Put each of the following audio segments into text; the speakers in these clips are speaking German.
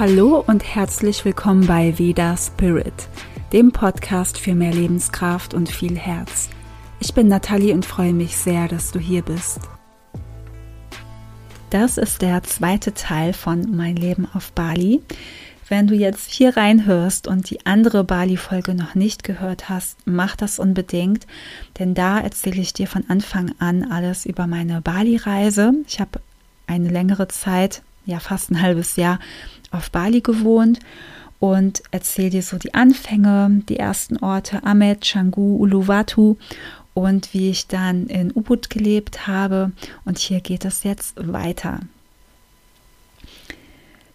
Hallo und herzlich willkommen bei Veda Spirit, dem Podcast für mehr Lebenskraft und viel Herz. Ich bin Nathalie und freue mich sehr, dass du hier bist. Das ist der zweite Teil von Mein Leben auf Bali. Wenn du jetzt hier reinhörst und die andere Bali-Folge noch nicht gehört hast, mach das unbedingt, denn da erzähle ich dir von Anfang an alles über meine Bali-Reise. Ich habe eine längere Zeit, ja fast ein halbes Jahr, auf Bali gewohnt und erzähle dir so die Anfänge, die ersten Orte, Amet, Canggu, Uluwatu und wie ich dann in Ubud gelebt habe. Und hier geht es jetzt weiter.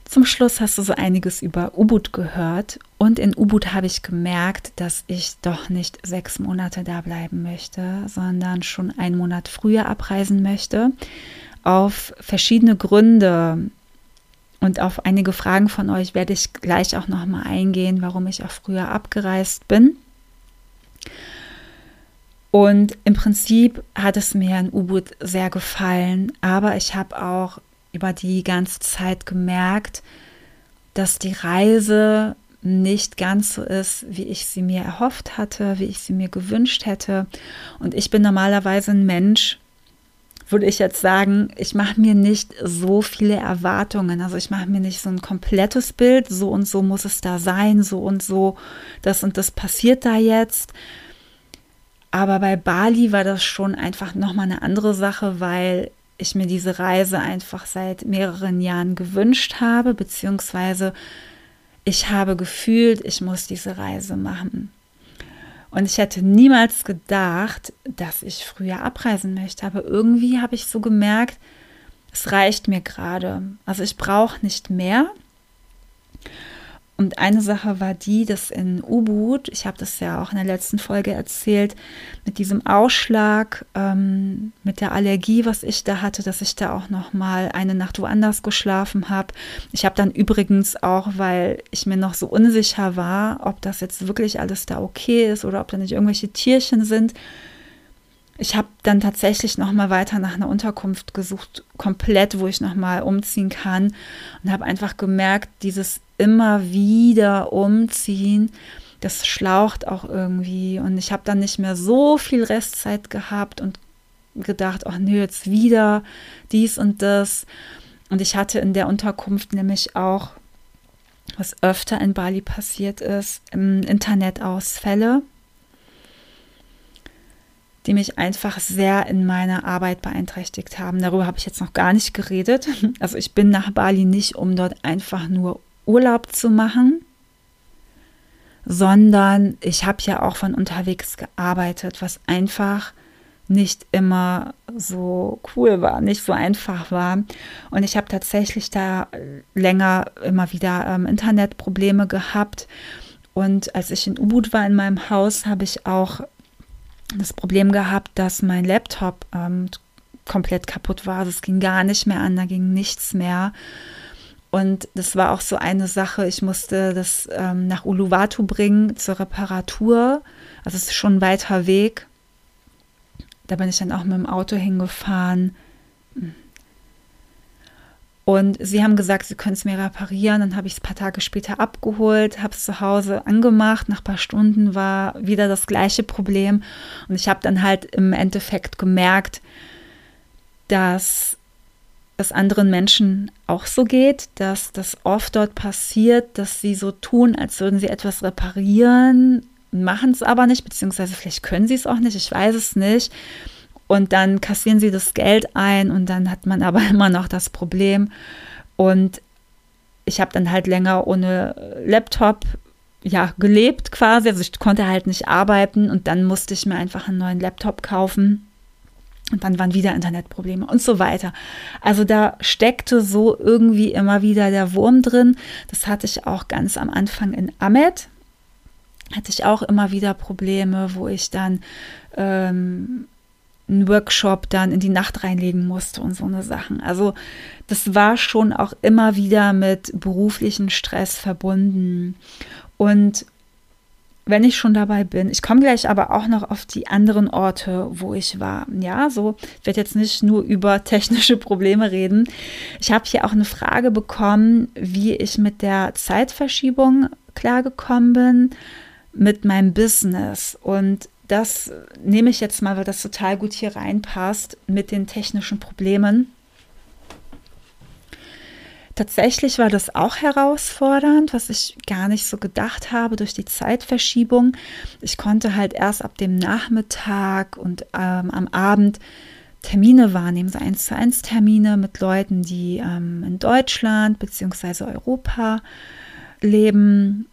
Zum Schluss hast du so einiges über Ubud gehört und in Ubud habe ich gemerkt, dass ich doch nicht sechs Monate da bleiben möchte, sondern schon einen Monat früher abreisen möchte. Auf verschiedene Gründe und auf einige Fragen von euch werde ich gleich auch noch mal eingehen, warum ich auch früher abgereist bin. Und im Prinzip hat es mir in U-Boot sehr gefallen, aber ich habe auch über die ganze Zeit gemerkt, dass die Reise nicht ganz so ist, wie ich sie mir erhofft hatte, wie ich sie mir gewünscht hätte. Und ich bin normalerweise ein Mensch, würde ich jetzt sagen, ich mache mir nicht so viele Erwartungen. Also ich mache mir nicht so ein komplettes Bild, so und so muss es da sein, so und so, das und das passiert da jetzt. Aber bei Bali war das schon einfach nochmal eine andere Sache, weil ich mir diese Reise einfach seit mehreren Jahren gewünscht habe, beziehungsweise ich habe gefühlt, ich muss diese Reise machen. Und ich hätte niemals gedacht, dass ich früher abreisen möchte. Aber irgendwie habe ich so gemerkt, es reicht mir gerade. Also ich brauche nicht mehr. Und eine Sache war die, dass in Ubud, ich habe das ja auch in der letzten Folge erzählt, mit diesem Ausschlag, ähm, mit der Allergie, was ich da hatte, dass ich da auch noch mal eine Nacht woanders geschlafen habe. Ich habe dann übrigens auch, weil ich mir noch so unsicher war, ob das jetzt wirklich alles da okay ist oder ob da nicht irgendwelche Tierchen sind, ich habe dann tatsächlich noch mal weiter nach einer Unterkunft gesucht, komplett, wo ich noch mal umziehen kann und habe einfach gemerkt, dieses immer wieder umziehen, das schlaucht auch irgendwie und ich habe dann nicht mehr so viel Restzeit gehabt und gedacht, ach nö, jetzt wieder dies und das und ich hatte in der Unterkunft nämlich auch was öfter in Bali passiert ist, im Internetausfälle die mich einfach sehr in meiner Arbeit beeinträchtigt haben. Darüber habe ich jetzt noch gar nicht geredet. Also ich bin nach Bali nicht, um dort einfach nur Urlaub zu machen, sondern ich habe ja auch von unterwegs gearbeitet, was einfach nicht immer so cool war, nicht so einfach war. Und ich habe tatsächlich da länger immer wieder ähm, Internetprobleme gehabt. Und als ich in Ubud war in meinem Haus, habe ich auch das Problem gehabt, dass mein Laptop ähm, komplett kaputt war. Also es ging gar nicht mehr an, da ging nichts mehr. Und das war auch so eine Sache, ich musste das ähm, nach Uluwatu bringen zur Reparatur. Also es ist schon ein weiter Weg. Da bin ich dann auch mit dem Auto hingefahren. Und sie haben gesagt, sie können es mir reparieren. Dann habe ich es ein paar Tage später abgeholt, habe es zu Hause angemacht. Nach ein paar Stunden war wieder das gleiche Problem. Und ich habe dann halt im Endeffekt gemerkt, dass es anderen Menschen auch so geht, dass das oft dort passiert, dass sie so tun, als würden sie etwas reparieren, machen es aber nicht, beziehungsweise vielleicht können sie es auch nicht, ich weiß es nicht. Und dann kassieren sie das Geld ein und dann hat man aber immer noch das Problem. Und ich habe dann halt länger ohne Laptop ja gelebt quasi. Also ich konnte halt nicht arbeiten und dann musste ich mir einfach einen neuen Laptop kaufen. Und dann waren wieder Internetprobleme und so weiter. Also da steckte so irgendwie immer wieder der Wurm drin. Das hatte ich auch ganz am Anfang in Amet. Hatte ich auch immer wieder Probleme, wo ich dann ähm, einen Workshop dann in die Nacht reinlegen musste und so eine Sachen. Also das war schon auch immer wieder mit beruflichen Stress verbunden. Und wenn ich schon dabei bin, ich komme gleich aber auch noch auf die anderen Orte, wo ich war. Ja, so, ich werde jetzt nicht nur über technische Probleme reden. Ich habe hier auch eine Frage bekommen, wie ich mit der Zeitverschiebung klargekommen bin, mit meinem Business. Und das nehme ich jetzt mal, weil das total gut hier reinpasst mit den technischen Problemen. Tatsächlich war das auch herausfordernd, was ich gar nicht so gedacht habe durch die Zeitverschiebung. Ich konnte halt erst ab dem Nachmittag und ähm, am Abend Termine wahrnehmen, so eins zu eins Termine mit Leuten, die ähm, in Deutschland bzw. Europa leben.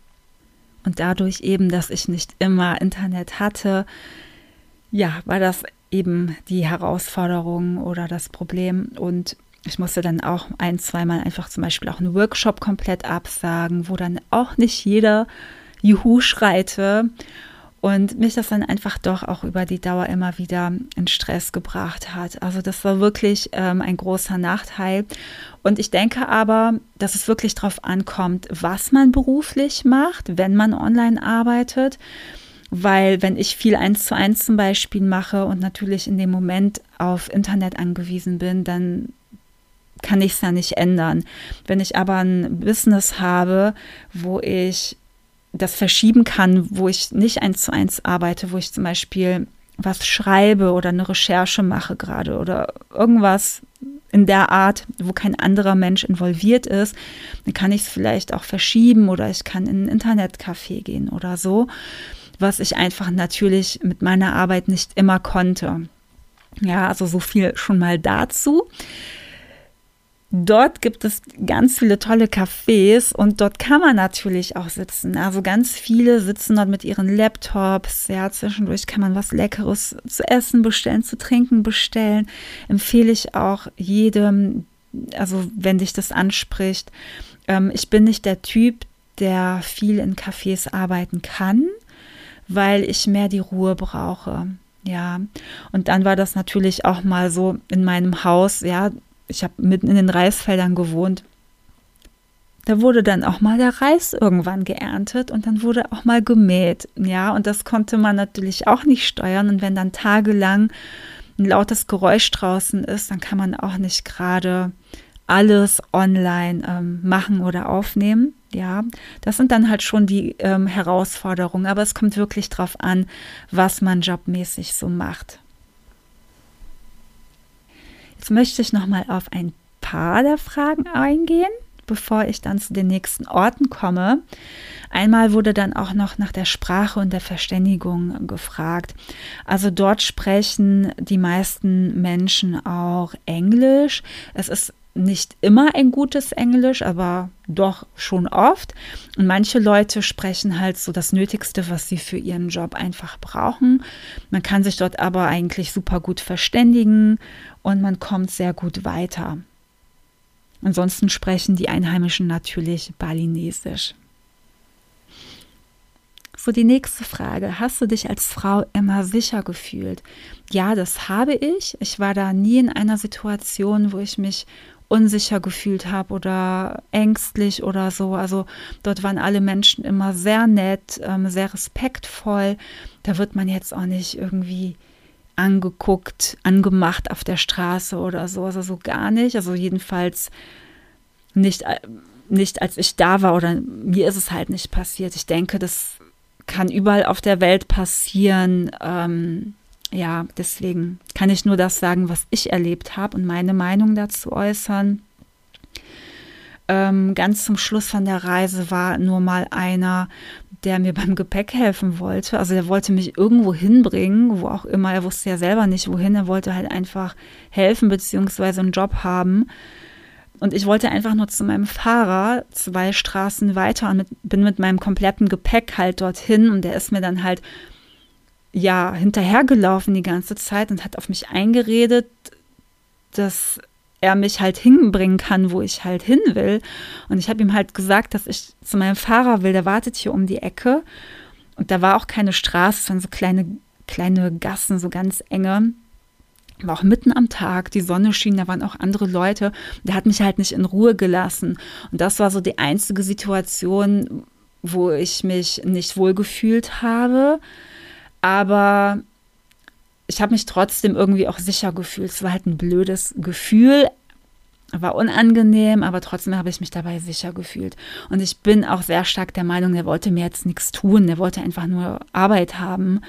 Und dadurch eben, dass ich nicht immer Internet hatte, ja, war das eben die Herausforderung oder das Problem. Und ich musste dann auch ein, zweimal einfach zum Beispiel auch einen Workshop komplett absagen, wo dann auch nicht jeder Juhu schreite und mich das dann einfach doch auch über die Dauer immer wieder in Stress gebracht hat. Also das war wirklich ähm, ein großer Nachteil. Und ich denke aber, dass es wirklich darauf ankommt, was man beruflich macht, wenn man online arbeitet. Weil wenn ich viel eins zu eins zum Beispiel mache und natürlich in dem Moment auf Internet angewiesen bin, dann kann ich es ja nicht ändern. Wenn ich aber ein Business habe, wo ich das verschieben kann, wo ich nicht eins zu eins arbeite, wo ich zum Beispiel was schreibe oder eine Recherche mache gerade oder irgendwas in der Art, wo kein anderer Mensch involviert ist, dann kann ich es vielleicht auch verschieben oder ich kann in ein Internetcafé gehen oder so, was ich einfach natürlich mit meiner Arbeit nicht immer konnte. Ja, also so viel schon mal dazu. Dort gibt es ganz viele tolle Cafés und dort kann man natürlich auch sitzen. Also ganz viele sitzen dort mit ihren Laptops. Ja, zwischendurch kann man was Leckeres zu essen bestellen, zu trinken bestellen. Empfehle ich auch jedem, also wenn dich das anspricht. Ähm, ich bin nicht der Typ, der viel in Cafés arbeiten kann, weil ich mehr die Ruhe brauche. Ja, und dann war das natürlich auch mal so in meinem Haus, ja, ich habe mitten in den Reisfeldern gewohnt. Da wurde dann auch mal der Reis irgendwann geerntet und dann wurde auch mal gemäht. Ja, und das konnte man natürlich auch nicht steuern. Und wenn dann tagelang ein lautes Geräusch draußen ist, dann kann man auch nicht gerade alles online ähm, machen oder aufnehmen. Ja, das sind dann halt schon die ähm, Herausforderungen. Aber es kommt wirklich darauf an, was man jobmäßig so macht. Jetzt möchte ich noch mal auf ein paar der Fragen eingehen, bevor ich dann zu den nächsten Orten komme. Einmal wurde dann auch noch nach der Sprache und der Verständigung gefragt. Also dort sprechen die meisten Menschen auch Englisch. Es ist nicht immer ein gutes Englisch, aber doch schon oft. Und manche Leute sprechen halt so das Nötigste, was sie für ihren Job einfach brauchen. Man kann sich dort aber eigentlich super gut verständigen und man kommt sehr gut weiter. Ansonsten sprechen die Einheimischen natürlich Balinesisch. So, die nächste Frage. Hast du dich als Frau immer sicher gefühlt? Ja, das habe ich. Ich war da nie in einer Situation, wo ich mich unsicher gefühlt habe oder ängstlich oder so. Also dort waren alle Menschen immer sehr nett, ähm, sehr respektvoll. Da wird man jetzt auch nicht irgendwie angeguckt, angemacht auf der Straße oder so. Also so gar nicht. Also jedenfalls nicht, äh, nicht als ich da war oder mir ist es halt nicht passiert. Ich denke, das kann überall auf der Welt passieren. Ähm, ja, deswegen kann ich nur das sagen, was ich erlebt habe und meine Meinung dazu äußern. Ähm, ganz zum Schluss von der Reise war nur mal einer, der mir beim Gepäck helfen wollte. Also der wollte mich irgendwo hinbringen, wo auch immer. Er wusste ja selber nicht, wohin. Er wollte halt einfach helfen beziehungsweise einen Job haben. Und ich wollte einfach nur zu meinem Fahrer zwei Straßen weiter und mit, bin mit meinem kompletten Gepäck halt dorthin. Und der ist mir dann halt ja hinterhergelaufen die ganze Zeit und hat auf mich eingeredet, dass er mich halt hinbringen kann, wo ich halt hin will. Und ich habe ihm halt gesagt, dass ich zu meinem Fahrer will, der wartet hier um die Ecke. Und da war auch keine Straße, waren so kleine, kleine Gassen, so ganz enge. War auch mitten am Tag, die Sonne schien, da waren auch andere Leute. Der hat mich halt nicht in Ruhe gelassen. Und das war so die einzige Situation, wo ich mich nicht wohl gefühlt habe. Aber ich habe mich trotzdem irgendwie auch sicher gefühlt. Es war halt ein blödes Gefühl, war unangenehm, aber trotzdem habe ich mich dabei sicher gefühlt. Und ich bin auch sehr stark der Meinung, der wollte mir jetzt nichts tun, der wollte einfach nur Arbeit haben,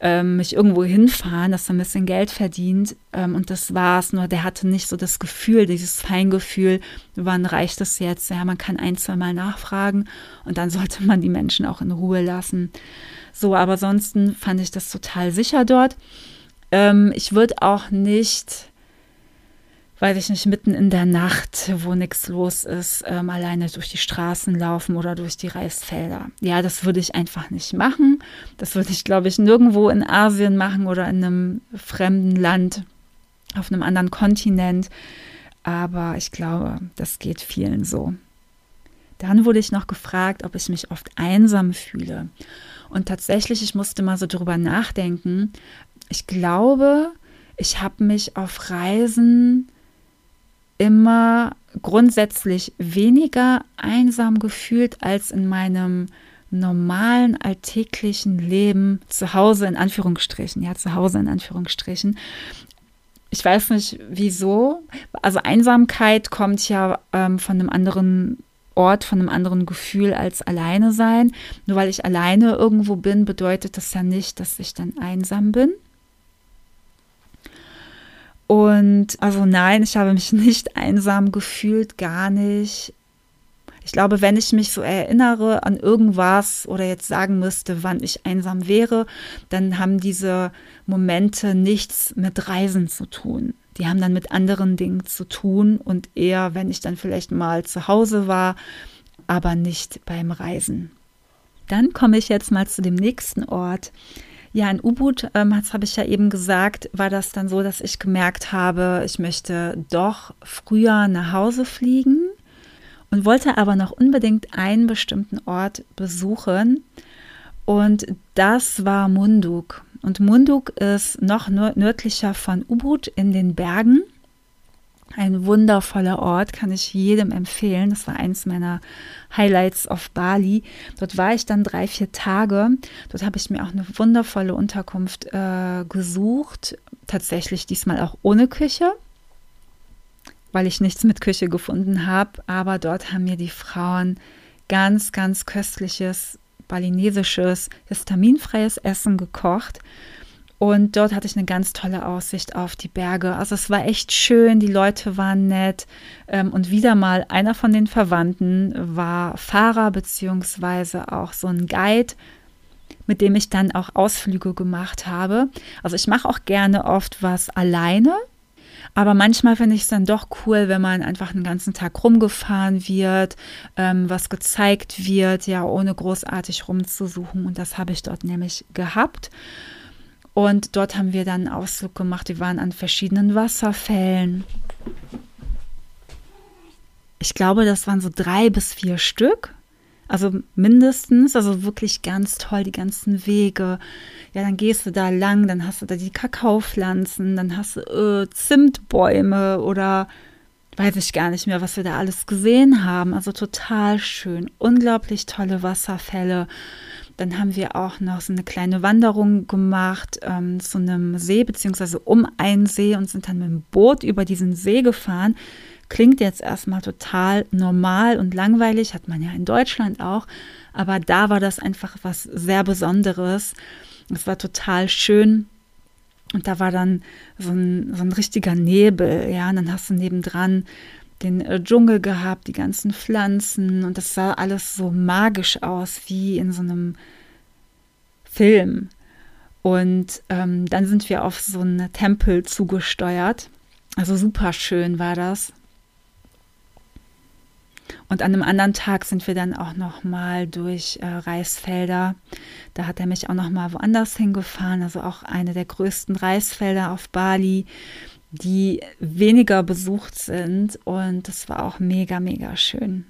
ähm, mich irgendwo hinfahren, dass er ein bisschen Geld verdient. Ähm, und das war's. Nur der hatte nicht so das Gefühl, dieses Feingefühl, wann reicht es jetzt? Ja, man kann ein, zwei Mal nachfragen und dann sollte man die Menschen auch in Ruhe lassen. So, aber ansonsten fand ich das total sicher dort. Ähm, ich würde auch nicht weiß ich nicht, mitten in der Nacht, wo nichts los ist, ähm, alleine durch die Straßen laufen oder durch die Reisfelder. Ja, das würde ich einfach nicht machen. Das würde ich, glaube ich, nirgendwo in Asien machen oder in einem fremden Land, auf einem anderen Kontinent. Aber ich glaube, das geht vielen so. Dann wurde ich noch gefragt, ob ich mich oft einsam fühle. Und tatsächlich, ich musste mal so drüber nachdenken. Ich glaube, ich habe mich auf Reisen immer grundsätzlich weniger einsam gefühlt als in meinem normalen alltäglichen Leben zu Hause in Anführungsstrichen, ja, zu Hause in Anführungsstrichen. Ich weiß nicht wieso. Also Einsamkeit kommt ja ähm, von einem anderen Ort, von einem anderen Gefühl als alleine sein. Nur weil ich alleine irgendwo bin, bedeutet das ja nicht, dass ich dann einsam bin. Und also nein, ich habe mich nicht einsam gefühlt, gar nicht. Ich glaube, wenn ich mich so erinnere an irgendwas oder jetzt sagen müsste, wann ich einsam wäre, dann haben diese Momente nichts mit Reisen zu tun. Die haben dann mit anderen Dingen zu tun und eher, wenn ich dann vielleicht mal zu Hause war, aber nicht beim Reisen. Dann komme ich jetzt mal zu dem nächsten Ort, ja, in U-Boot, ähm, das habe ich ja eben gesagt, war das dann so, dass ich gemerkt habe, ich möchte doch früher nach Hause fliegen und wollte aber noch unbedingt einen bestimmten Ort besuchen. Und das war Munduk. Und Munduk ist noch nördlicher von Ubud in den Bergen. Ein wundervoller Ort, kann ich jedem empfehlen. Das war eins meiner Highlights auf Bali. Dort war ich dann drei, vier Tage. Dort habe ich mir auch eine wundervolle Unterkunft äh, gesucht. Tatsächlich diesmal auch ohne Küche, weil ich nichts mit Küche gefunden habe. Aber dort haben mir die Frauen ganz, ganz köstliches balinesisches, histaminfreies Essen gekocht. Und dort hatte ich eine ganz tolle Aussicht auf die Berge. Also es war echt schön, die Leute waren nett. Ähm, und wieder mal einer von den Verwandten war Fahrer beziehungsweise auch so ein Guide, mit dem ich dann auch Ausflüge gemacht habe. Also ich mache auch gerne oft was alleine. Aber manchmal finde ich es dann doch cool, wenn man einfach den ganzen Tag rumgefahren wird, ähm, was gezeigt wird, ja, ohne großartig rumzusuchen. Und das habe ich dort nämlich gehabt. Und dort haben wir dann Ausflug gemacht. Wir waren an verschiedenen Wasserfällen. Ich glaube, das waren so drei bis vier Stück. Also mindestens, also wirklich ganz toll, die ganzen Wege. Ja, dann gehst du da lang, dann hast du da die Kakaopflanzen, dann hast du äh, Zimtbäume oder weiß ich gar nicht mehr, was wir da alles gesehen haben. Also total schön, unglaublich tolle Wasserfälle. Dann haben wir auch noch so eine kleine Wanderung gemacht ähm, zu einem See, beziehungsweise um einen See und sind dann mit dem Boot über diesen See gefahren. Klingt jetzt erstmal total normal und langweilig, hat man ja in Deutschland auch, aber da war das einfach was sehr Besonderes. Es war total schön. Und da war dann so ein, so ein richtiger Nebel, ja, und dann hast du nebendran den äh, Dschungel gehabt, die ganzen Pflanzen und das sah alles so magisch aus, wie in so einem Film. Und ähm, dann sind wir auf so einen Tempel zugesteuert. Also super schön war das. Und an einem anderen Tag sind wir dann auch noch mal durch äh, Reisfelder. Da hat er mich auch noch mal woanders hingefahren, also auch eine der größten Reisfelder auf Bali die weniger besucht sind. Und das war auch mega, mega schön.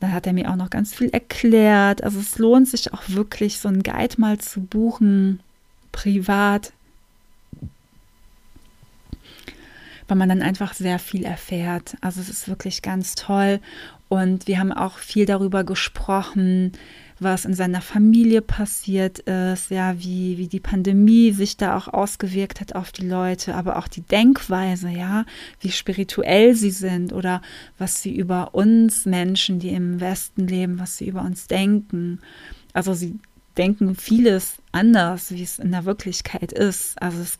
Dann hat er mir auch noch ganz viel erklärt. Also es lohnt sich auch wirklich, so einen Guide mal zu buchen, privat, weil man dann einfach sehr viel erfährt. Also es ist wirklich ganz toll. Und wir haben auch viel darüber gesprochen, was in seiner Familie passiert ist, ja, wie, wie die Pandemie sich da auch ausgewirkt hat auf die Leute, aber auch die Denkweise, ja, wie spirituell sie sind oder was sie über uns Menschen, die im Westen leben, was sie über uns denken. Also sie denken vieles anders, wie es in der Wirklichkeit ist. Also es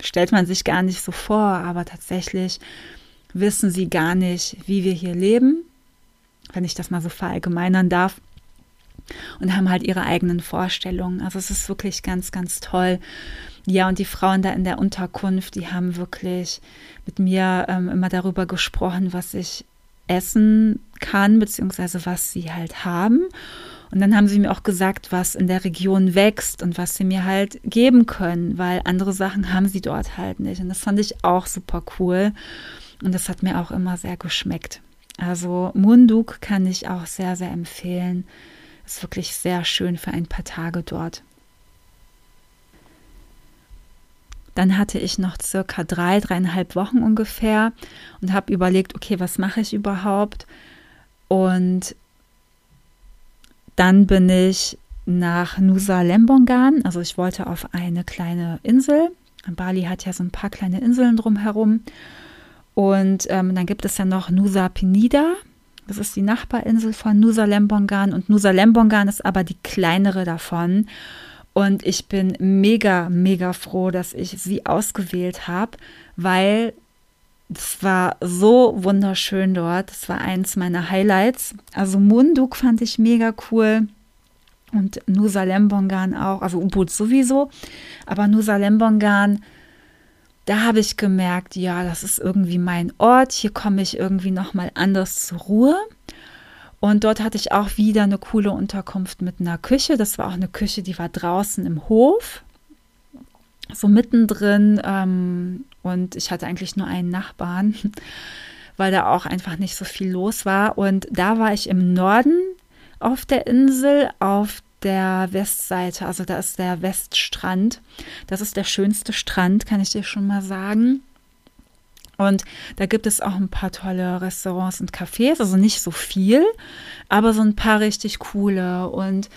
stellt man sich gar nicht so vor, aber tatsächlich wissen sie gar nicht, wie wir hier leben, wenn ich das mal so verallgemeinern darf, und haben halt ihre eigenen Vorstellungen. Also es ist wirklich ganz, ganz toll. Ja, und die Frauen da in der Unterkunft, die haben wirklich mit mir ähm, immer darüber gesprochen, was ich essen kann, beziehungsweise was sie halt haben. Und dann haben sie mir auch gesagt, was in der Region wächst und was sie mir halt geben können, weil andere Sachen haben sie dort halt nicht. Und das fand ich auch super cool. Und das hat mir auch immer sehr geschmeckt. Also Munduk kann ich auch sehr, sehr empfehlen. Ist wirklich sehr schön für ein paar Tage dort. Dann hatte ich noch circa drei, dreieinhalb Wochen ungefähr und habe überlegt, okay, was mache ich überhaupt? Und dann bin ich nach Nusa Lembongan, also ich wollte auf eine kleine Insel. Bali hat ja so ein paar kleine Inseln drumherum. Und ähm, dann gibt es ja noch Nusa Penida. Das ist die Nachbarinsel von Nusa Lembongan. Und Nusa Lembongan ist aber die kleinere davon. Und ich bin mega, mega froh, dass ich sie ausgewählt habe, weil es war so wunderschön dort. Das war eins meiner Highlights. Also Munduk fand ich mega cool. Und Nusa Lembongan auch, also Ubud sowieso. Aber Nusa Lembongan, da habe ich gemerkt, ja, das ist irgendwie mein Ort. Hier komme ich irgendwie nochmal anders zur Ruhe. Und dort hatte ich auch wieder eine coole Unterkunft mit einer Küche. Das war auch eine Küche, die war draußen im Hof so mittendrin ähm, und ich hatte eigentlich nur einen Nachbarn, weil da auch einfach nicht so viel los war. Und da war ich im Norden auf der Insel, auf der Westseite, also da ist der Weststrand. Das ist der schönste Strand, kann ich dir schon mal sagen. Und da gibt es auch ein paar tolle Restaurants und Cafés, also nicht so viel, aber so ein paar richtig coole. Und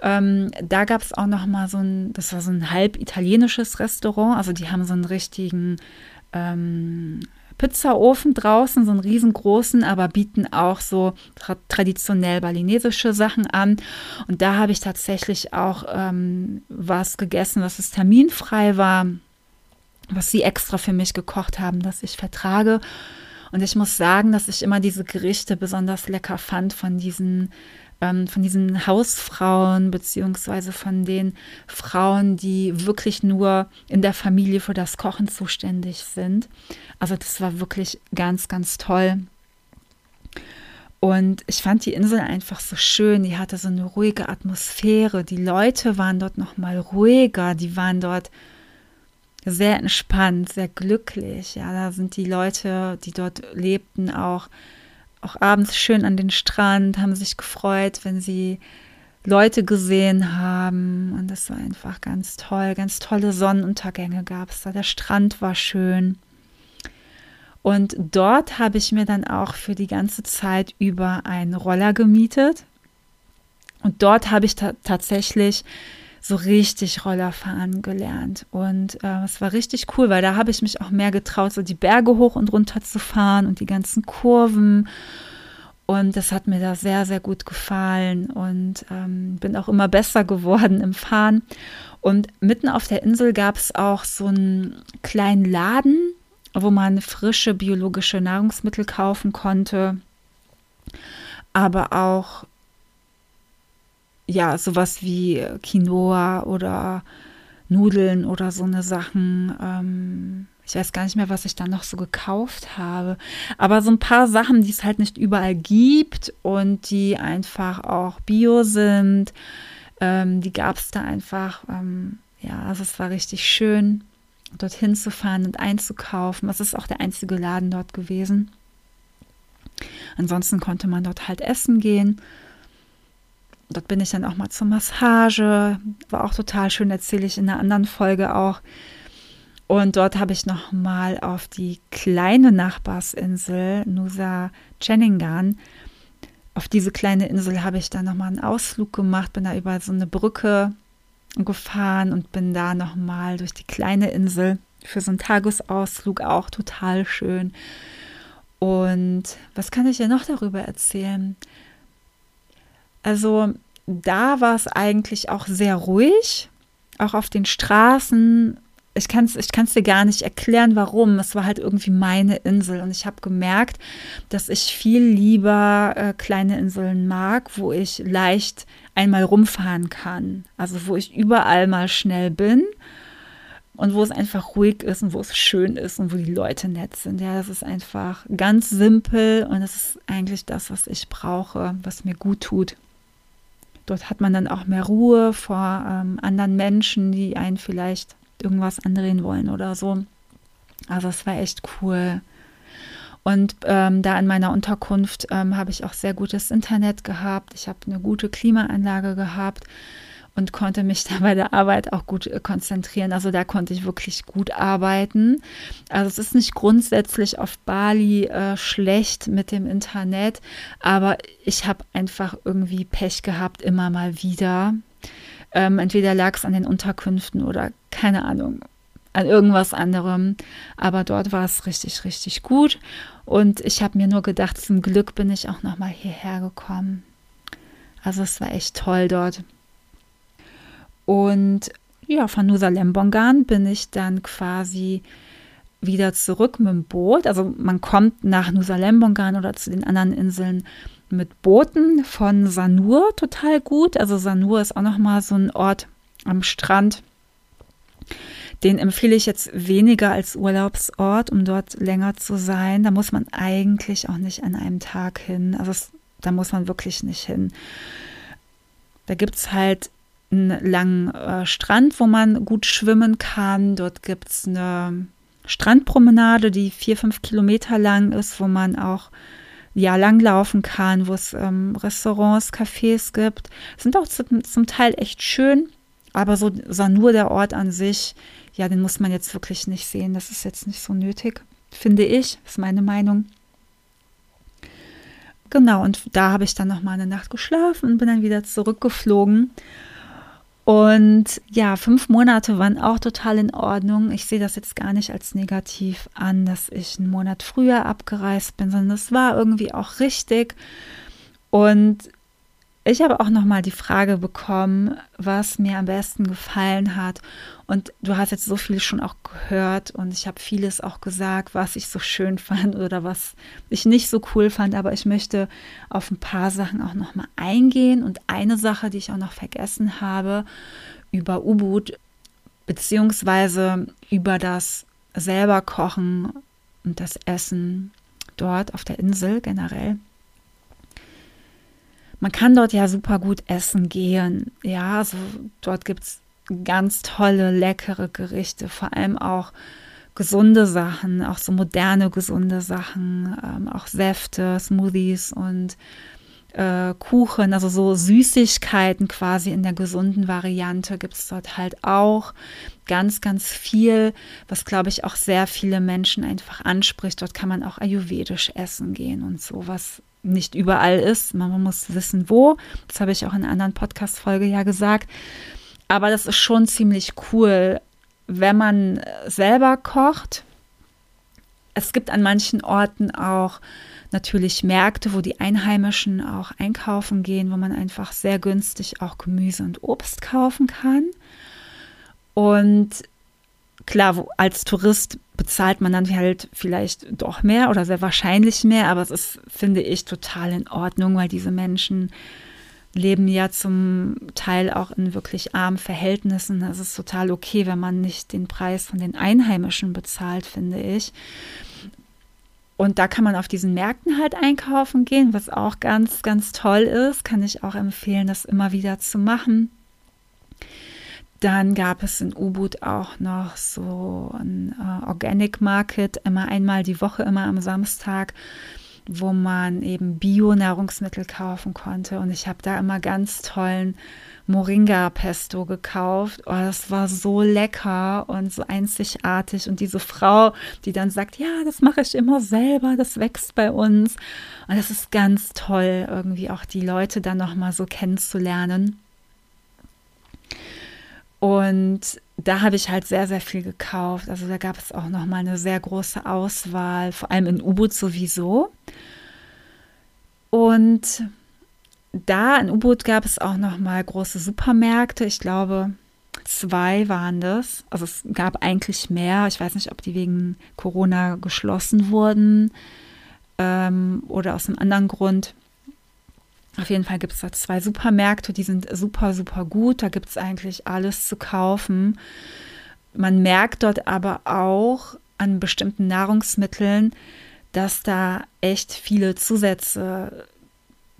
ähm, da gab es auch noch mal so ein, das war so ein halb italienisches Restaurant, also die haben so einen richtigen ähm, Pizzaofen draußen, so einen riesengroßen, aber bieten auch so tra traditionell balinesische Sachen an. Und da habe ich tatsächlich auch ähm, was gegessen, was es terminfrei war, was sie extra für mich gekocht haben, das ich vertrage. Und ich muss sagen, dass ich immer diese Gerichte besonders lecker fand von diesen ähm, von diesen Hausfrauen beziehungsweise von den Frauen, die wirklich nur in der Familie für das Kochen zuständig sind. Also das war wirklich ganz, ganz toll. Und ich fand die Insel einfach so schön. Die hatte so eine ruhige Atmosphäre. Die Leute waren dort noch mal ruhiger. Die waren dort sehr entspannt, sehr glücklich. Ja, da sind die Leute, die dort lebten, auch auch abends schön an den Strand, haben sich gefreut, wenn sie Leute gesehen haben. Und das war einfach ganz toll. Ganz tolle Sonnenuntergänge gab es da. Der Strand war schön. Und dort habe ich mir dann auch für die ganze Zeit über einen Roller gemietet. Und dort habe ich ta tatsächlich so richtig Roller fahren gelernt. Und äh, es war richtig cool, weil da habe ich mich auch mehr getraut, so die Berge hoch und runter zu fahren und die ganzen Kurven. Und das hat mir da sehr, sehr gut gefallen und ähm, bin auch immer besser geworden im Fahren. Und mitten auf der Insel gab es auch so einen kleinen Laden, wo man frische biologische Nahrungsmittel kaufen konnte, aber auch ja, sowas wie Quinoa oder Nudeln oder so eine Sachen. Ähm, ich weiß gar nicht mehr, was ich da noch so gekauft habe. Aber so ein paar Sachen, die es halt nicht überall gibt und die einfach auch bio sind, ähm, die gab es da einfach. Ähm, ja, also es war richtig schön, dorthin zu fahren und einzukaufen. Das ist auch der einzige Laden dort gewesen. Ansonsten konnte man dort halt essen gehen. Dort bin ich dann auch mal zur Massage. War auch total schön, erzähle ich in einer anderen Folge auch. Und dort habe ich noch mal auf die kleine Nachbarsinsel Nusa Cheningan auf diese kleine Insel habe ich dann noch mal einen Ausflug gemacht, bin da über so eine Brücke gefahren und bin da noch mal durch die kleine Insel für so einen Tagesausflug auch total schön. Und was kann ich dir noch darüber erzählen? Also da war es eigentlich auch sehr ruhig, auch auf den Straßen. Ich kann es ich kann's dir gar nicht erklären, warum. Es war halt irgendwie meine Insel. Und ich habe gemerkt, dass ich viel lieber äh, kleine Inseln mag, wo ich leicht einmal rumfahren kann. Also wo ich überall mal schnell bin und wo es einfach ruhig ist und wo es schön ist und wo die Leute nett sind. Ja, das ist einfach ganz simpel und das ist eigentlich das, was ich brauche, was mir gut tut. Dort hat man dann auch mehr Ruhe vor ähm, anderen Menschen, die einen vielleicht irgendwas andrehen wollen oder so. Also es war echt cool. Und ähm, da in meiner Unterkunft ähm, habe ich auch sehr gutes Internet gehabt. Ich habe eine gute Klimaanlage gehabt und konnte mich da bei der Arbeit auch gut äh, konzentrieren. Also da konnte ich wirklich gut arbeiten. Also es ist nicht grundsätzlich auf Bali äh, schlecht mit dem Internet, aber ich habe einfach irgendwie Pech gehabt, immer mal wieder. Ähm, entweder lag es an den Unterkünften oder keine Ahnung, an irgendwas anderem. Aber dort war es richtig, richtig gut. Und ich habe mir nur gedacht, zum Glück bin ich auch nochmal hierher gekommen. Also es war echt toll dort. Und ja, von Nusa Lembongan bin ich dann quasi wieder zurück mit dem Boot. Also man kommt nach Nusa Lembongan oder zu den anderen Inseln mit Booten von Sanur total gut. Also Sanur ist auch nochmal so ein Ort am Strand. Den empfehle ich jetzt weniger als Urlaubsort, um dort länger zu sein. Da muss man eigentlich auch nicht an einem Tag hin. Also es, da muss man wirklich nicht hin. Da gibt es halt einen langen äh, Strand, wo man gut schwimmen kann. Dort gibt es eine Strandpromenade, die vier, fünf Kilometer lang ist, wo man auch ja, langlaufen kann, wo es ähm, Restaurants, Cafés gibt. Sind auch zum, zum Teil echt schön, aber so, so nur der Ort an sich, ja, den muss man jetzt wirklich nicht sehen. Das ist jetzt nicht so nötig, finde ich, ist meine Meinung. Genau, und da habe ich dann noch mal eine Nacht geschlafen und bin dann wieder zurückgeflogen. Und ja, fünf Monate waren auch total in Ordnung. Ich sehe das jetzt gar nicht als negativ an, dass ich einen Monat früher abgereist bin, sondern es war irgendwie auch richtig. Und ich habe auch noch mal die Frage bekommen, was mir am besten gefallen hat. Und du hast jetzt so viel schon auch gehört und ich habe vieles auch gesagt, was ich so schön fand oder was ich nicht so cool fand. Aber ich möchte auf ein paar Sachen auch noch mal eingehen. Und eine Sache, die ich auch noch vergessen habe, über Ubud beziehungsweise über das selber Kochen und das Essen dort auf der Insel generell man kann dort ja super gut essen gehen. Ja, also dort gibt es ganz tolle, leckere Gerichte, vor allem auch gesunde Sachen, auch so moderne, gesunde Sachen, ähm, auch Säfte, Smoothies und äh, Kuchen, also so Süßigkeiten quasi in der gesunden Variante gibt es dort halt auch ganz, ganz viel, was glaube ich auch sehr viele Menschen einfach anspricht. Dort kann man auch ayurvedisch essen gehen und so, was nicht überall ist. Man muss wissen, wo. Das habe ich auch in einer anderen Podcast-Folge ja gesagt. Aber das ist schon ziemlich cool, wenn man selber kocht. Es gibt an manchen Orten auch natürlich Märkte, wo die Einheimischen auch einkaufen gehen, wo man einfach sehr günstig auch Gemüse und Obst kaufen kann. Und klar, als Tourist bezahlt man dann halt vielleicht doch mehr oder sehr wahrscheinlich mehr, aber es ist, finde ich, total in Ordnung, weil diese Menschen leben ja zum Teil auch in wirklich armen Verhältnissen. Es ist total okay, wenn man nicht den Preis von den Einheimischen bezahlt, finde ich. Und da kann man auf diesen Märkten halt einkaufen gehen, was auch ganz, ganz toll ist. Kann ich auch empfehlen, das immer wieder zu machen. Dann gab es in Ubud auch noch so ein äh, Organic Market, immer einmal die Woche, immer am Samstag, wo man eben Bio-Nahrungsmittel kaufen konnte. Und ich habe da immer ganz tollen Moringa-Pesto gekauft. Oh, das war so lecker und so einzigartig. Und diese Frau, die dann sagt, ja, das mache ich immer selber, das wächst bei uns. Und das ist ganz toll, irgendwie auch die Leute dann nochmal so kennenzulernen. Und da habe ich halt sehr, sehr viel gekauft. Also da gab es auch nochmal eine sehr große Auswahl, vor allem in U-Boot sowieso. Und da in U-Boot gab es auch noch mal große Supermärkte. Ich glaube, zwei waren das. Also es gab eigentlich mehr. Ich weiß nicht, ob die wegen Corona geschlossen wurden ähm, oder aus einem anderen Grund. Auf jeden Fall gibt es da zwei Supermärkte, die sind super, super gut. Da gibt es eigentlich alles zu kaufen. Man merkt dort aber auch an bestimmten Nahrungsmitteln, dass da echt viele Zusätze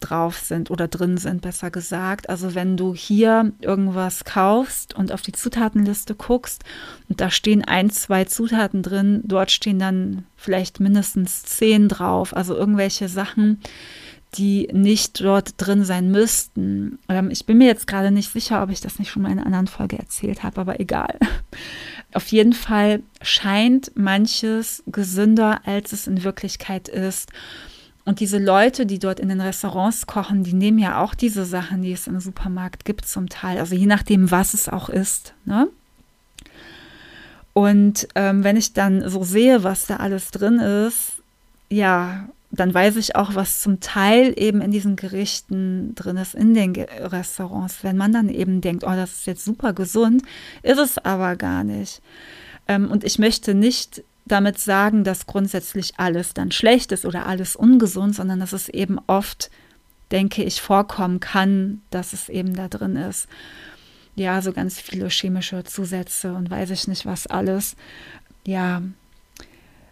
drauf sind oder drin sind, besser gesagt. Also wenn du hier irgendwas kaufst und auf die Zutatenliste guckst und da stehen ein, zwei Zutaten drin, dort stehen dann vielleicht mindestens zehn drauf. Also irgendwelche Sachen, die nicht dort drin sein müssten. Ähm, ich bin mir jetzt gerade nicht sicher, ob ich das nicht schon mal in einer anderen Folge erzählt habe, aber egal. Auf jeden Fall scheint manches gesünder, als es in Wirklichkeit ist. Und diese Leute, die dort in den Restaurants kochen, die nehmen ja auch diese Sachen, die es im Supermarkt gibt, zum Teil. Also je nachdem, was es auch ist. Ne? Und ähm, wenn ich dann so sehe, was da alles drin ist, ja, dann weiß ich auch, was zum Teil eben in diesen Gerichten drin ist, in den Restaurants. Wenn man dann eben denkt, oh, das ist jetzt super gesund, ist es aber gar nicht. Ähm, und ich möchte nicht damit sagen, dass grundsätzlich alles dann schlecht ist oder alles ungesund, sondern dass es eben oft, denke ich, vorkommen kann, dass es eben da drin ist. Ja, so ganz viele chemische Zusätze und weiß ich nicht was alles. Ja,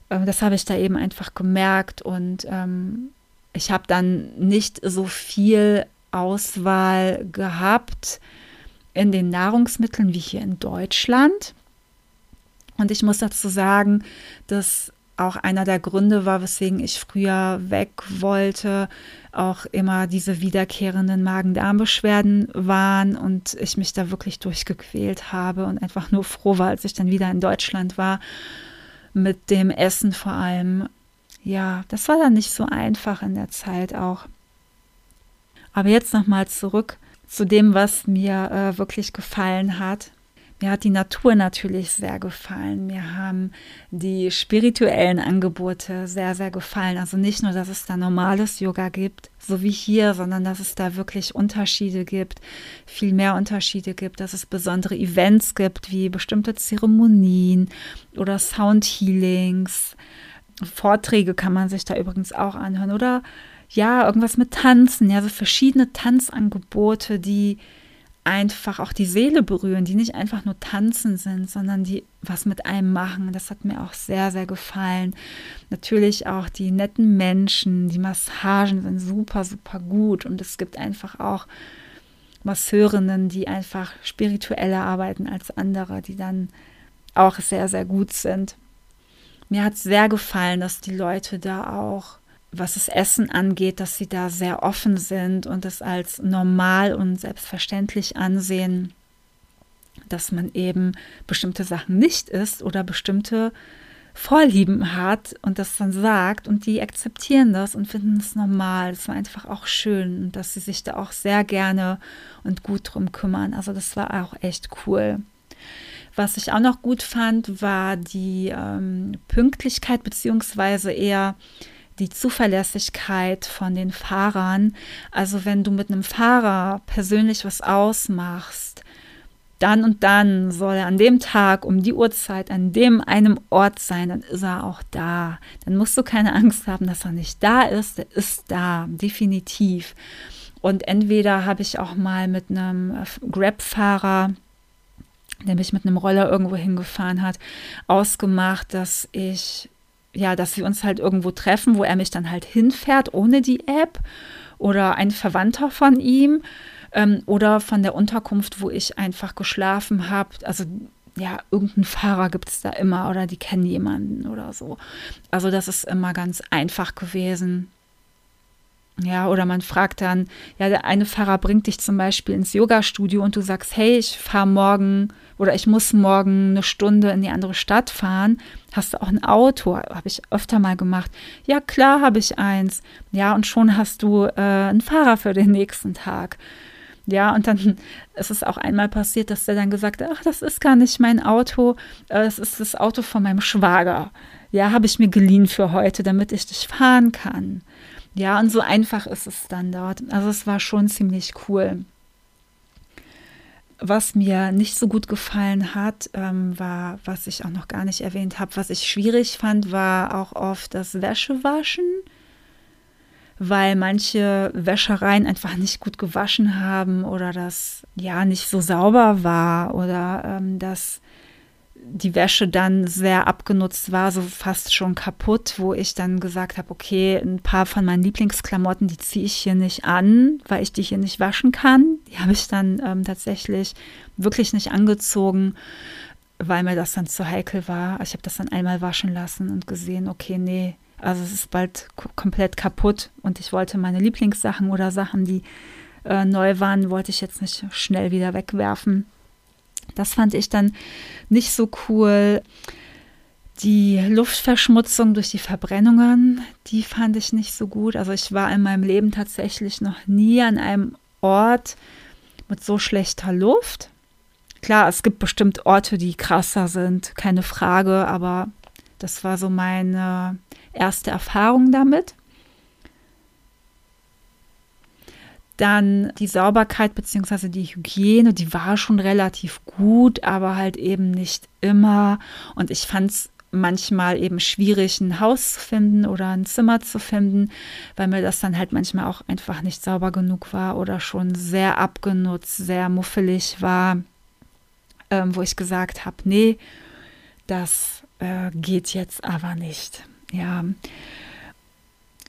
das habe ich da eben einfach gemerkt und ähm, ich habe dann nicht so viel Auswahl gehabt in den Nahrungsmitteln wie hier in Deutschland. Und ich muss dazu sagen, dass auch einer der Gründe war, weswegen ich früher weg wollte, auch immer diese wiederkehrenden Magen-Darm-Beschwerden waren und ich mich da wirklich durchgequält habe und einfach nur froh war, als ich dann wieder in Deutschland war mit dem Essen vor allem. Ja, das war dann nicht so einfach in der Zeit auch. Aber jetzt nochmal zurück zu dem, was mir äh, wirklich gefallen hat. Mir hat die Natur natürlich sehr gefallen. Mir haben die spirituellen Angebote sehr, sehr gefallen. Also nicht nur, dass es da normales Yoga gibt, so wie hier, sondern dass es da wirklich Unterschiede gibt, viel mehr Unterschiede gibt, dass es besondere Events gibt, wie bestimmte Zeremonien oder Sound Healings. Vorträge kann man sich da übrigens auch anhören oder ja, irgendwas mit Tanzen, ja, so verschiedene Tanzangebote, die einfach auch die Seele berühren, die nicht einfach nur tanzen sind, sondern die was mit einem machen. Das hat mir auch sehr, sehr gefallen. Natürlich auch die netten Menschen, die Massagen sind super, super gut und es gibt einfach auch Masseurinnen, die einfach spiritueller arbeiten als andere, die dann auch sehr, sehr gut sind. Mir hat sehr gefallen, dass die Leute da auch was das Essen angeht, dass sie da sehr offen sind und es als normal und selbstverständlich ansehen, dass man eben bestimmte Sachen nicht isst oder bestimmte Vorlieben hat und das dann sagt und die akzeptieren das und finden es normal. Das war einfach auch schön dass sie sich da auch sehr gerne und gut drum kümmern. Also das war auch echt cool. Was ich auch noch gut fand, war die ähm, Pünktlichkeit beziehungsweise eher die Zuverlässigkeit von den Fahrern. Also wenn du mit einem Fahrer persönlich was ausmachst, dann und dann soll er an dem Tag um die Uhrzeit an dem einem Ort sein, dann ist er auch da. Dann musst du keine Angst haben, dass er nicht da ist. Der ist da, definitiv. Und entweder habe ich auch mal mit einem Grab-Fahrer, der mich mit einem Roller irgendwo hingefahren hat, ausgemacht, dass ich ja, dass wir uns halt irgendwo treffen, wo er mich dann halt hinfährt ohne die App oder ein Verwandter von ihm ähm, oder von der Unterkunft, wo ich einfach geschlafen habe. Also ja, irgendeinen Fahrer gibt es da immer oder die kennen jemanden oder so. Also das ist immer ganz einfach gewesen. Ja, oder man fragt dann, ja, der eine Fahrer bringt dich zum Beispiel ins Yoga-Studio und du sagst, hey, ich fahre morgen oder ich muss morgen eine Stunde in die andere Stadt fahren. Hast du auch ein Auto? Habe ich öfter mal gemacht. Ja, klar habe ich eins. Ja, und schon hast du äh, einen Fahrer für den nächsten Tag. Ja, und dann ist es auch einmal passiert, dass der dann gesagt hat, ach, das ist gar nicht mein Auto, es ist das Auto von meinem Schwager. Ja, habe ich mir geliehen für heute, damit ich dich fahren kann. Ja, und so einfach ist es dann dort. Also es war schon ziemlich cool. Was mir nicht so gut gefallen hat, ähm, war, was ich auch noch gar nicht erwähnt habe, was ich schwierig fand, war auch oft das Wäschewaschen weil manche Wäschereien einfach nicht gut gewaschen haben oder das ja nicht so sauber war oder ähm, dass die Wäsche dann sehr abgenutzt war, so fast schon kaputt, wo ich dann gesagt habe, okay, ein paar von meinen Lieblingsklamotten, die ziehe ich hier nicht an, weil ich die hier nicht waschen kann. Die habe ich dann ähm, tatsächlich wirklich nicht angezogen, weil mir das dann zu heikel war. Ich habe das dann einmal waschen lassen und gesehen, okay, nee, also es ist bald komplett kaputt und ich wollte meine Lieblingssachen oder Sachen, die äh, neu waren, wollte ich jetzt nicht schnell wieder wegwerfen. Das fand ich dann nicht so cool. Die Luftverschmutzung durch die Verbrennungen, die fand ich nicht so gut. Also ich war in meinem Leben tatsächlich noch nie an einem Ort mit so schlechter Luft. Klar, es gibt bestimmt Orte, die krasser sind, keine Frage, aber das war so meine erste Erfahrung damit. Dann die Sauberkeit bzw. die Hygiene, die war schon relativ gut, aber halt eben nicht immer. Und ich fand es manchmal eben schwierig, ein Haus zu finden oder ein Zimmer zu finden, weil mir das dann halt manchmal auch einfach nicht sauber genug war oder schon sehr abgenutzt, sehr muffelig war, ähm, wo ich gesagt habe, nee, das äh, geht jetzt aber nicht. Ja.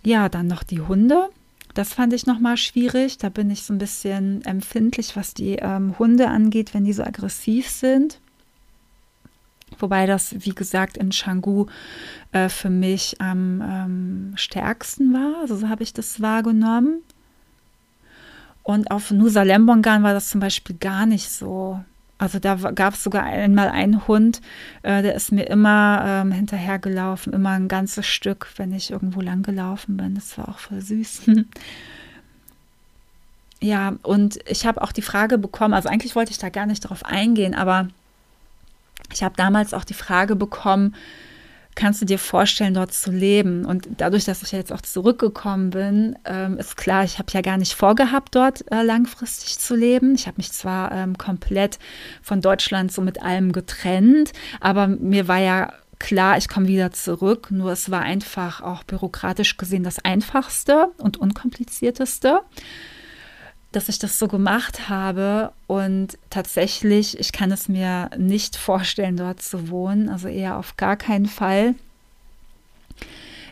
Ja, dann noch die Hunde. Das fand ich nochmal schwierig. Da bin ich so ein bisschen empfindlich, was die ähm, Hunde angeht, wenn die so aggressiv sind. Wobei das, wie gesagt, in Canggu äh, für mich am ähm, stärksten war. Also so habe ich das wahrgenommen. Und auf Nusa Lembongan war das zum Beispiel gar nicht so. Also da gab es sogar einmal einen Hund, äh, der ist mir immer ähm, hinterhergelaufen, immer ein ganzes Stück, wenn ich irgendwo lang gelaufen bin. Das war auch voll süß. ja, und ich habe auch die Frage bekommen, also eigentlich wollte ich da gar nicht drauf eingehen, aber ich habe damals auch die Frage bekommen, kannst du dir vorstellen, dort zu leben? Und dadurch, dass ich jetzt auch zurückgekommen bin, ähm, ist klar, ich habe ja gar nicht vorgehabt, dort äh, langfristig zu leben. Ich habe mich zwar ähm, komplett von Deutschland so mit allem getrennt, aber mir war ja klar, ich komme wieder zurück. Nur es war einfach auch bürokratisch gesehen das einfachste und unkomplizierteste dass ich das so gemacht habe und tatsächlich, ich kann es mir nicht vorstellen, dort zu wohnen, also eher auf gar keinen Fall.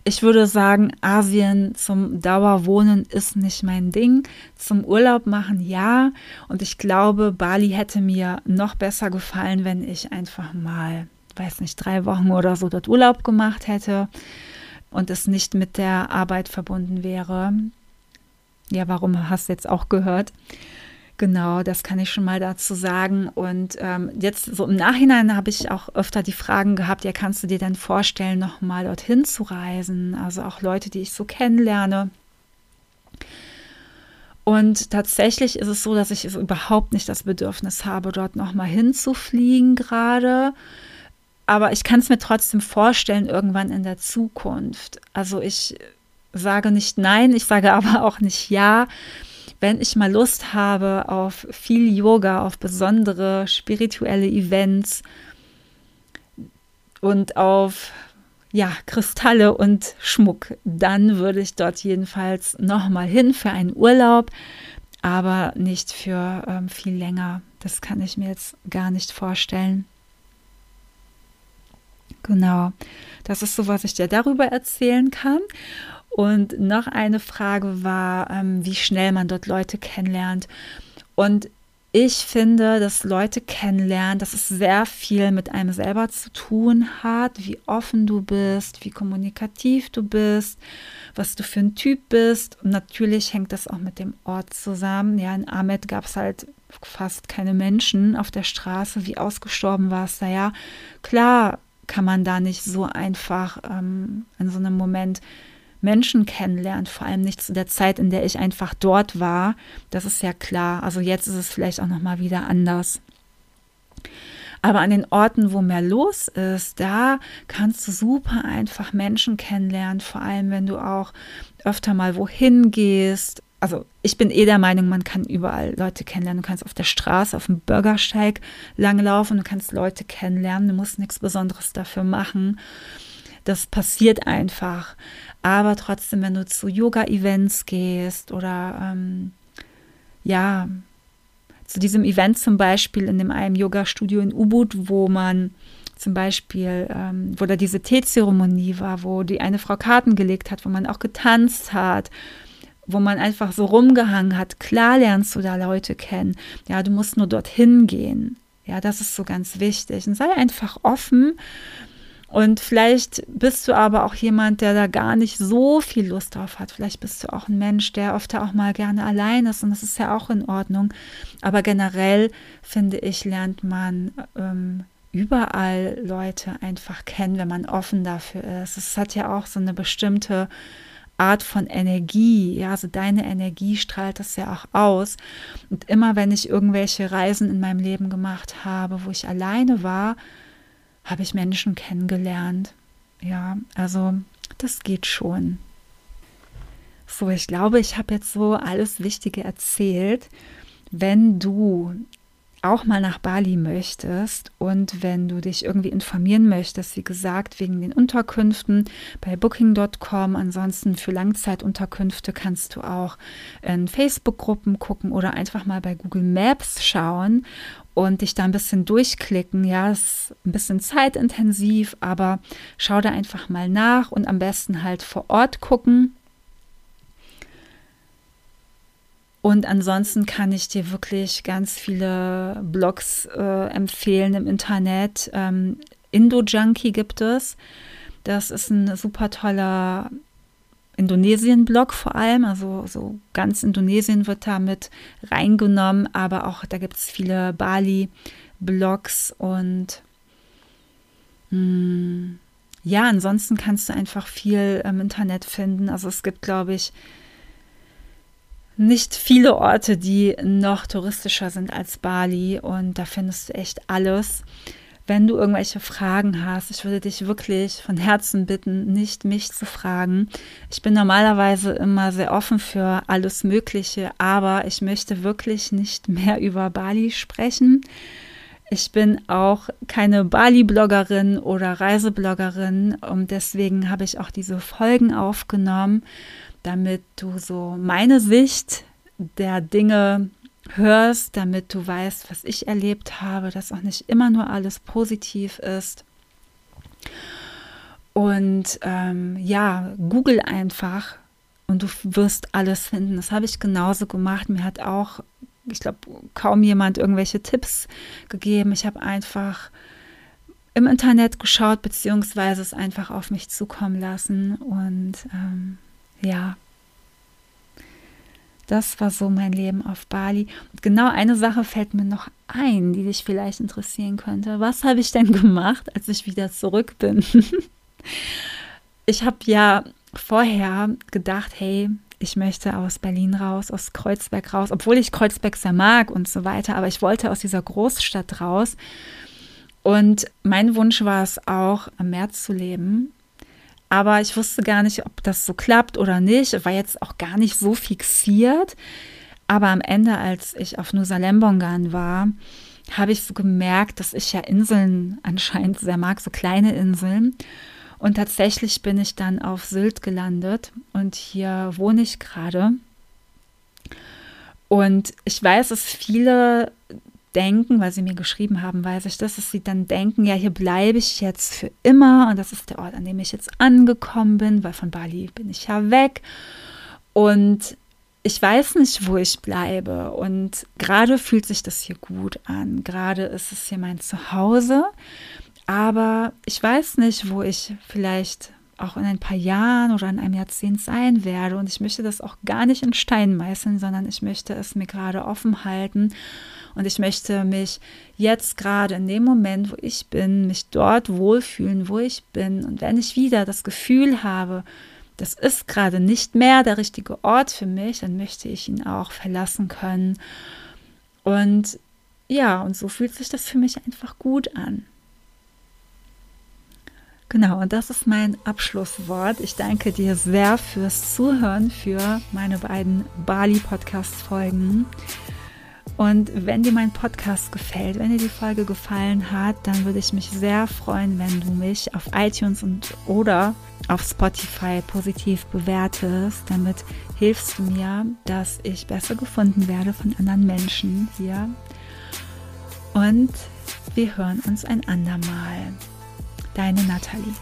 Ich würde sagen, Asien zum Dauerwohnen ist nicht mein Ding. Zum Urlaub machen ja. Und ich glaube, Bali hätte mir noch besser gefallen, wenn ich einfach mal, weiß nicht, drei Wochen oder so dort Urlaub gemacht hätte und es nicht mit der Arbeit verbunden wäre. Ja, warum hast du jetzt auch gehört? Genau, das kann ich schon mal dazu sagen. Und ähm, jetzt so im Nachhinein habe ich auch öfter die Fragen gehabt, ja, kannst du dir denn vorstellen, nochmal dorthin zu reisen? Also auch Leute, die ich so kennenlerne. Und tatsächlich ist es so, dass ich überhaupt nicht das Bedürfnis habe, dort nochmal hinzufliegen gerade. Aber ich kann es mir trotzdem vorstellen, irgendwann in der Zukunft. Also ich sage nicht nein, ich sage aber auch nicht ja. Wenn ich mal Lust habe auf viel Yoga, auf besondere spirituelle Events und auf ja, Kristalle und Schmuck, dann würde ich dort jedenfalls nochmal hin für einen Urlaub, aber nicht für ähm, viel länger. Das kann ich mir jetzt gar nicht vorstellen. Genau, das ist so, was ich dir darüber erzählen kann. Und noch eine Frage war, ähm, wie schnell man dort Leute kennenlernt. Und ich finde, dass Leute kennenlernen, dass es sehr viel mit einem selber zu tun hat, wie offen du bist, wie kommunikativ du bist, was du für ein Typ bist. Und natürlich hängt das auch mit dem Ort zusammen. Ja, in Ahmed gab es halt fast keine Menschen auf der Straße. Wie ausgestorben war es da ja? Klar kann man da nicht so einfach ähm, in so einem Moment Menschen kennenlernt, vor allem nicht zu der Zeit, in der ich einfach dort war. Das ist ja klar. Also jetzt ist es vielleicht auch noch mal wieder anders. Aber an den Orten, wo mehr los ist, da kannst du super einfach Menschen kennenlernen, vor allem wenn du auch öfter mal wohin gehst. Also ich bin eh der Meinung, man kann überall Leute kennenlernen. Du kannst auf der Straße, auf dem Bürgersteig langlaufen, du kannst Leute kennenlernen, du musst nichts Besonderes dafür machen. Das passiert einfach. Aber trotzdem, wenn du zu Yoga-Events gehst oder ähm, ja, zu diesem Event zum Beispiel in dem einem Yoga-Studio in Ubud, wo man zum Beispiel, ähm, wo da diese Teezeremonie war, wo die eine Frau Karten gelegt hat, wo man auch getanzt hat, wo man einfach so rumgehangen hat. Klar lernst du da Leute kennen. Ja, du musst nur dorthin gehen. Ja, das ist so ganz wichtig. Und sei einfach offen und vielleicht bist du aber auch jemand, der da gar nicht so viel Lust drauf hat. Vielleicht bist du auch ein Mensch, der oft auch mal gerne allein ist und das ist ja auch in Ordnung. Aber generell finde ich, lernt man ähm, überall Leute einfach kennen, wenn man offen dafür ist. Es hat ja auch so eine bestimmte Art von Energie. Ja, also deine Energie strahlt das ja auch aus. Und immer wenn ich irgendwelche Reisen in meinem Leben gemacht habe, wo ich alleine war, habe ich Menschen kennengelernt. Ja, also das geht schon. So, ich glaube, ich habe jetzt so alles Wichtige erzählt. Wenn du auch mal nach Bali möchtest und wenn du dich irgendwie informieren möchtest, wie gesagt, wegen den Unterkünften bei booking.com, ansonsten für Langzeitunterkünfte kannst du auch in Facebook-Gruppen gucken oder einfach mal bei Google Maps schauen und dich da ein bisschen durchklicken. Ja, ist ein bisschen zeitintensiv, aber schau da einfach mal nach und am besten halt vor Ort gucken. Und ansonsten kann ich dir wirklich ganz viele Blogs äh, empfehlen im Internet. Ähm, Indo-Junkie gibt es. Das ist ein super toller Indonesien-Blog vor allem, also so ganz Indonesien wird da mit reingenommen, aber auch da gibt es viele Bali-Blogs und mh, hm, ja, ansonsten kannst du einfach viel im Internet finden. Also es gibt, glaube ich, nicht viele Orte, die noch touristischer sind als Bali und da findest du echt alles. Wenn du irgendwelche Fragen hast, ich würde dich wirklich von Herzen bitten, nicht mich zu fragen. Ich bin normalerweise immer sehr offen für alles Mögliche, aber ich möchte wirklich nicht mehr über Bali sprechen. Ich bin auch keine Bali-Bloggerin oder Reisebloggerin und deswegen habe ich auch diese Folgen aufgenommen, damit du so meine Sicht der Dinge hörst, damit du weißt, was ich erlebt habe, dass auch nicht immer nur alles positiv ist. Und ähm, ja, google einfach und du wirst alles finden. Das habe ich genauso gemacht. Mir hat auch, ich glaube, kaum jemand irgendwelche Tipps gegeben. Ich habe einfach im Internet geschaut, beziehungsweise es einfach auf mich zukommen lassen. Und ähm, ja, das war so mein Leben auf Bali. Und genau eine Sache fällt mir noch ein, die dich vielleicht interessieren könnte. Was habe ich denn gemacht, als ich wieder zurück bin? ich habe ja vorher gedacht, hey, ich möchte aus Berlin raus, aus Kreuzberg raus, obwohl ich Kreuzberg sehr mag und so weiter, aber ich wollte aus dieser Großstadt raus. Und mein Wunsch war es auch, am Meer zu leben. Aber ich wusste gar nicht, ob das so klappt oder nicht. Ich war jetzt auch gar nicht so fixiert. Aber am Ende, als ich auf Nusa Lembongan war, habe ich so gemerkt, dass ich ja Inseln anscheinend sehr mag, so kleine Inseln. Und tatsächlich bin ich dann auf Sylt gelandet und hier wohne ich gerade. Und ich weiß, dass viele denken, weil sie mir geschrieben haben, weiß ich das, dass sie dann denken, ja, hier bleibe ich jetzt für immer und das ist der Ort, an dem ich jetzt angekommen bin, weil von Bali bin ich ja weg. Und ich weiß nicht, wo ich bleibe. Und gerade fühlt sich das hier gut an. Gerade ist es hier mein Zuhause. Aber ich weiß nicht, wo ich vielleicht auch in ein paar Jahren oder in einem Jahrzehnt sein werde. Und ich möchte das auch gar nicht in Stein meißeln, sondern ich möchte es mir gerade offen halten. Und ich möchte mich jetzt gerade in dem Moment, wo ich bin, mich dort wohlfühlen, wo ich bin. Und wenn ich wieder das Gefühl habe, das ist gerade nicht mehr der richtige Ort für mich, dann möchte ich ihn auch verlassen können. Und ja, und so fühlt sich das für mich einfach gut an. Genau, und das ist mein Abschlusswort. Ich danke dir sehr fürs Zuhören für meine beiden Bali-Podcast-Folgen. Und wenn dir mein Podcast gefällt, wenn dir die Folge gefallen hat, dann würde ich mich sehr freuen, wenn du mich auf iTunes und oder auf Spotify positiv bewertest. Damit hilfst du mir, dass ich besser gefunden werde von anderen Menschen hier. Und wir hören uns ein andermal. Deine Nathalie.